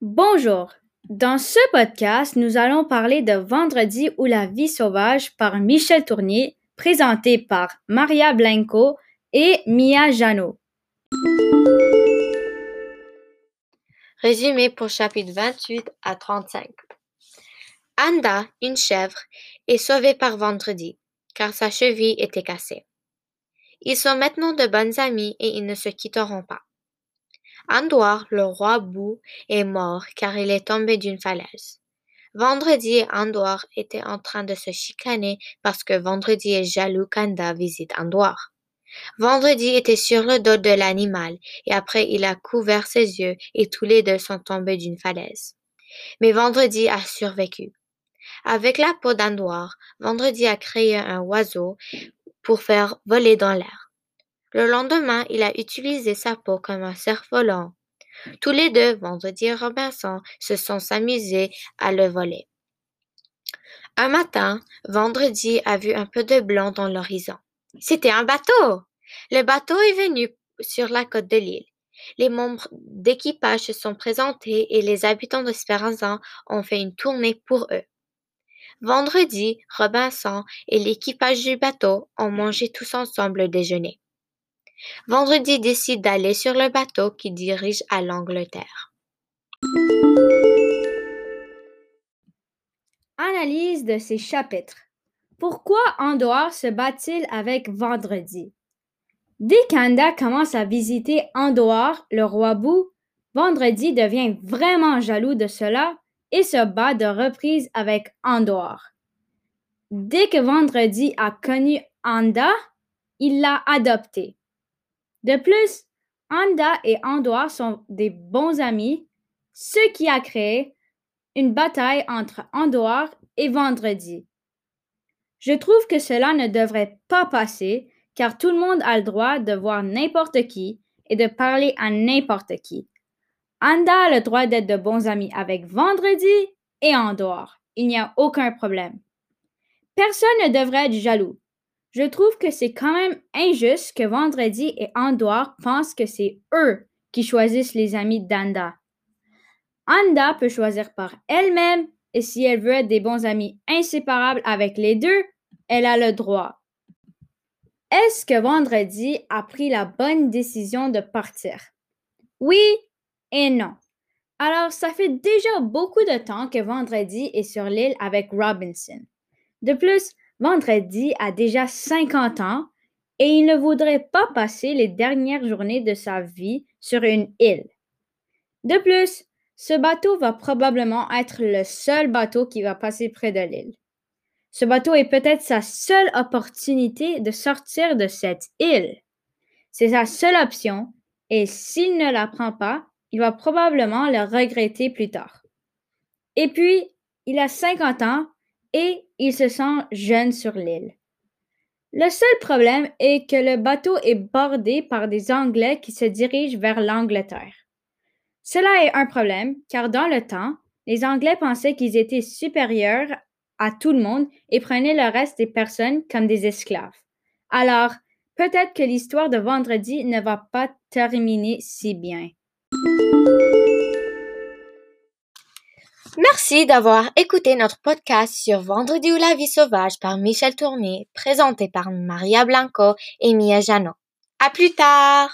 Bonjour. Dans ce podcast, nous allons parler de Vendredi ou la vie sauvage par Michel Tournier, présenté par Maria Blanco et Mia Janot. Résumé pour chapitre 28 à 35. Anda, une chèvre, est sauvée par Vendredi, car sa cheville était cassée. Ils sont maintenant de bonnes amies et ils ne se quitteront pas. Andouar, le roi Bou, est mort car il est tombé d'une falaise. Vendredi et Andouar étaient en train de se chicaner parce que Vendredi est jaloux qu'Anda visite Andouar. Vendredi était sur le dos de l'animal et après il a couvert ses yeux et tous les deux sont tombés d'une falaise. Mais Vendredi a survécu. Avec la peau d'Andouar, Vendredi a créé un oiseau pour faire voler dans l'air. Le lendemain, il a utilisé sa peau comme un cerf-volant. Tous les deux, Vendredi et Robinson, se sont amusés à le voler. Un matin, Vendredi a vu un peu de blanc dans l'horizon. C'était un bateau. Le bateau est venu sur la côte de l'île. Les membres d'équipage se sont présentés et les habitants d'Espéranza ont fait une tournée pour eux. Vendredi, Robinson et l'équipage du bateau ont mangé tous ensemble le déjeuner. Vendredi décide d'aller sur le bateau qui dirige à l'Angleterre. Analyse de ces chapitres. Pourquoi Andorre se bat-il avec Vendredi? Dès qu'Anda commence à visiter Andorre, le roi Bou, Vendredi devient vraiment jaloux de cela et se bat de reprise avec Andorre. Dès que Vendredi a connu Anda, il l'a adopté. De plus, Anda et Andor sont des bons amis, ce qui a créé une bataille entre Andor et Vendredi. Je trouve que cela ne devrait pas passer car tout le monde a le droit de voir n'importe qui et de parler à n'importe qui. Anda a le droit d'être de bons amis avec Vendredi et Andor. Il n'y a aucun problème. Personne ne devrait être jaloux. Je trouve que c'est quand même injuste que Vendredi et Andor pensent que c'est eux qui choisissent les amis d'Anda. Anda peut choisir par elle-même et si elle veut être des bons amis inséparables avec les deux, elle a le droit. Est-ce que Vendredi a pris la bonne décision de partir? Oui et non. Alors, ça fait déjà beaucoup de temps que Vendredi est sur l'île avec Robinson. De plus, Vendredi a déjà 50 ans et il ne voudrait pas passer les dernières journées de sa vie sur une île. De plus, ce bateau va probablement être le seul bateau qui va passer près de l'île. Ce bateau est peut-être sa seule opportunité de sortir de cette île. C'est sa seule option et s'il ne la prend pas, il va probablement le regretter plus tard. Et puis, il a 50 ans et il se sent jeune sur l'île. Le seul problème est que le bateau est bordé par des Anglais qui se dirigent vers l'Angleterre. Cela est un problème car dans le temps, les Anglais pensaient qu'ils étaient supérieurs à tout le monde et prenaient le reste des personnes comme des esclaves. Alors, peut-être que l'histoire de vendredi ne va pas terminer si bien. Merci d'avoir écouté notre podcast sur Vendredi ou la vie sauvage par Michel Tournier, présenté par Maria Blanco et Mia Janot. À plus tard!